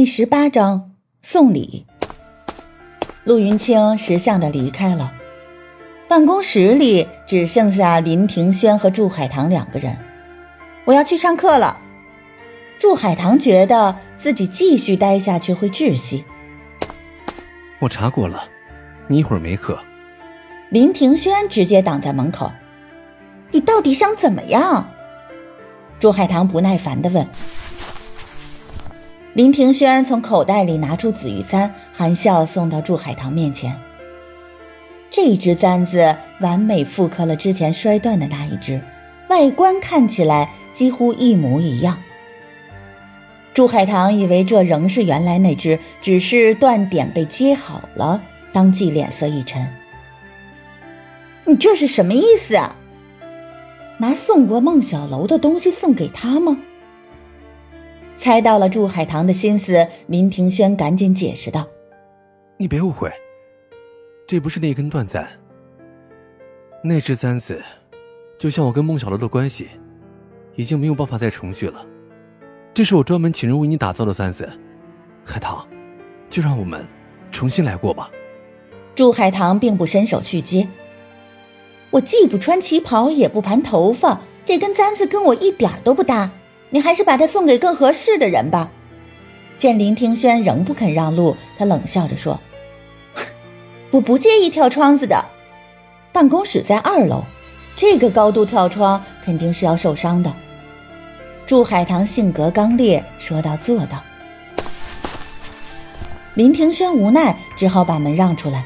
第十八章送礼。陆云清识相的离开了，办公室里只剩下林庭轩和祝海棠两个人。我要去上课了。祝海棠觉得自己继续待下去会窒息。我查过了，你一会儿没课。林庭轩直接挡在门口。你到底想怎么样？祝海棠不耐烦的问。林庭轩从口袋里拿出紫玉簪，含笑送到祝海棠面前。这一只簪子完美复刻了之前摔断的那一只，外观看起来几乎一模一样。祝海棠以为这仍是原来那只，只是断点被接好了，当即脸色一沉：“你这是什么意思啊？拿送过孟小楼的东西送给他吗？”猜到了祝海棠的心思，林庭轩赶紧解释道：“你别误会，这不是那根断簪。那只簪子，就像我跟孟小楼的关系，已经没有办法再重续了。这是我专门请人为你打造的簪子，海棠，就让我们重新来过吧。”祝海棠并不伸手去接。我既不穿旗袍，也不盘头发，这根簪子跟我一点都不搭。你还是把它送给更合适的人吧。见林庭轩仍不肯让路，他冷笑着说：“我不介意跳窗子的。办公室在二楼，这个高度跳窗肯定是要受伤的。”祝海棠性格刚烈，说到做到。林庭轩无奈，只好把门让出来。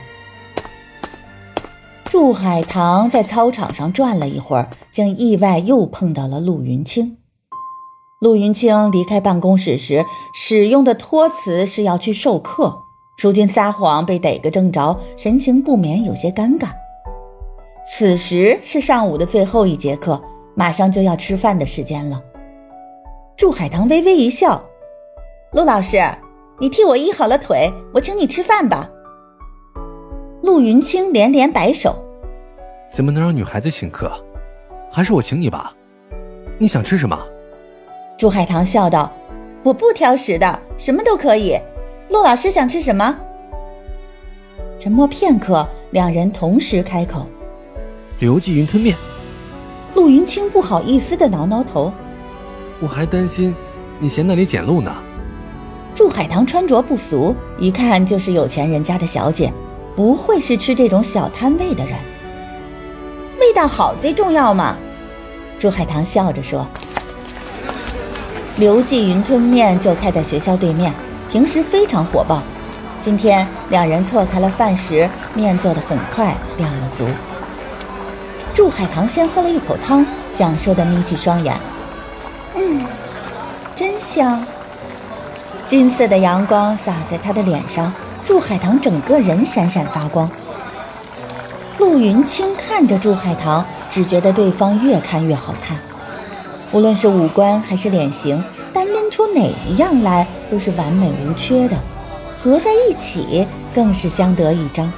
祝海棠在操场上转了一会儿，竟意外又碰到了陆云清。陆云清离开办公室时使用的托词是要去授课，如今撒谎被逮个正着，神情不免有些尴尬。此时是上午的最后一节课，马上就要吃饭的时间了。祝海棠微微一笑：“陆老师，你替我医好了腿，我请你吃饭吧。”陆云清连连摆手：“怎么能让女孩子请客？还是我请你吧。你想吃什么？”朱海棠笑道：“我不挑食的，什么都可以。陆老师想吃什么？”沉默片刻，两人同时开口：“刘记云吞面。”陆云清不好意思的挠挠头：“我还担心你嫌那里简陋呢。”祝海棠穿着不俗，一看就是有钱人家的小姐，不会是吃这种小摊位的人。味道好最重要嘛。祝海棠笑着说。刘记云吞面就开在学校对面，平时非常火爆。今天两人错开了饭时，面做的很快，量又足。祝海棠先喝了一口汤，享受的眯起双眼，嗯，真香。金色的阳光洒在她的脸上，祝海棠整个人闪闪发光。陆云清看着祝海棠，只觉得对方越看越好看。无论是五官还是脸型，单拎出哪一样来都是完美无缺的，合在一起更是相得益彰。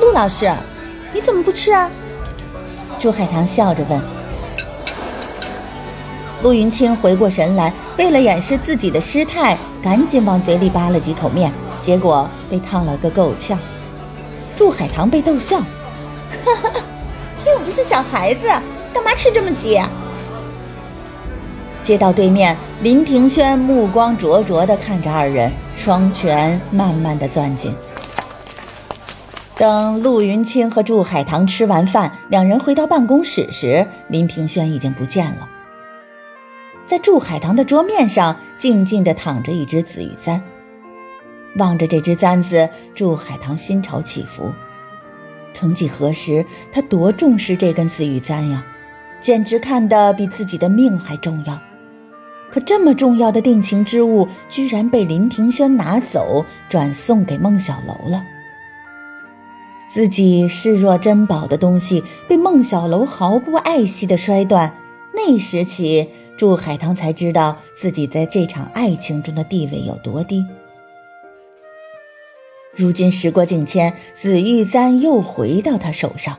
陆老师，你怎么不吃啊？朱海棠笑着问。陆云清回过神来，为了掩饰自己的失态，赶紧往嘴里扒了几口面，结果被烫了个够呛。祝海棠被逗笑，哈哈，又不是小孩子，干嘛吃这么急？街道对面，林庭轩目光灼灼地看着二人，双拳慢慢地攥紧。等陆云清和祝海棠吃完饭，两人回到办公室时，林庭轩已经不见了。在祝海棠的桌面上，静静地躺着一只紫玉簪。望着这只簪子，祝海棠心潮起伏。曾几何时，他多重视这根紫玉簪呀，简直看得比自己的命还重要。可这么重要的定情之物，居然被林庭轩拿走，转送给孟小楼了。自己视若珍宝的东西，被孟小楼毫不爱惜的摔断。那时起，祝海棠才知道自己在这场爱情中的地位有多低。如今时过境迁，紫玉簪又回到他手上，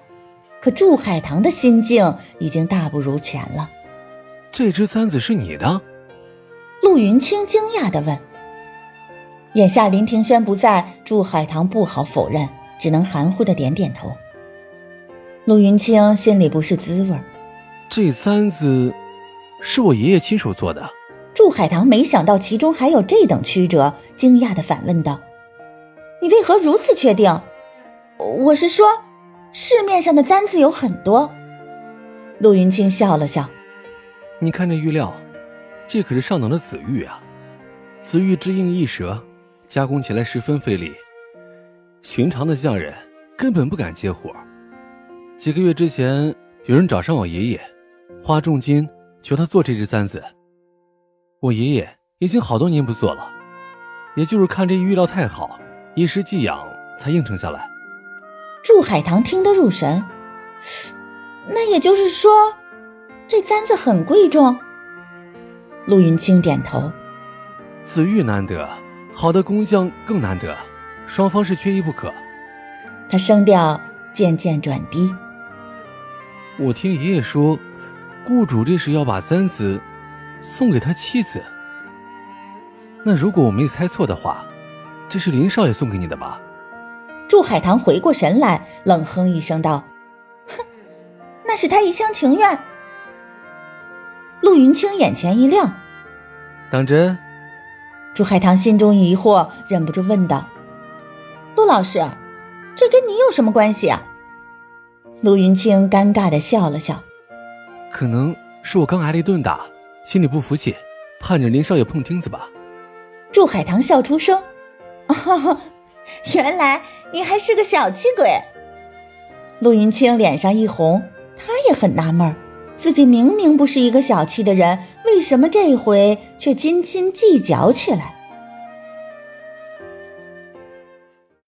可祝海棠的心境已经大不如前了。这只簪子是你的？陆云清惊讶地问：“眼下林庭轩不在，祝海棠不好否认，只能含糊的点点头。陆云清心里不是滋味这簪子是我爷爷亲手做的。祝海棠没想到其中还有这等曲折，惊讶的反问道：“你为何如此确定？我是说，市面上的簪子有很多。”陆云清笑了笑：“你看这玉料，这可是上等的紫玉啊！紫玉之硬易折，加工起来十分费力，寻常的匠人根本不敢接活。几个月之前，有人找上我爷爷，花重金求他做这只簪子。”我爷爷已经好多年不做了，也就是看这玉料太好，一时寄养才应承下来。祝海棠听得入神，那也就是说，这簪子很贵重。陆云清点头，紫玉难得，好的工匠更难得，双方是缺一不可。他声调渐渐转低。我听爷爷说，雇主这是要把簪子。送给他妻子。那如果我没猜错的话，这是林少爷送给你的吧？祝海棠回过神来，冷哼一声道：“哼，那是他一厢情愿。”陆云清眼前一亮，当真？朱海棠心中疑惑，忍不住问道：“陆老师，这跟你有什么关系啊？”陆云清尴尬的笑了笑：“可能是我刚挨了一顿打。”心里不服气，盼着林少爷碰钉子吧。祝海棠笑出声：“哦，原来你还是个小气鬼。”陆云清脸上一红，他也很纳闷自己明明不是一个小气的人，为什么这回却斤斤计较起来？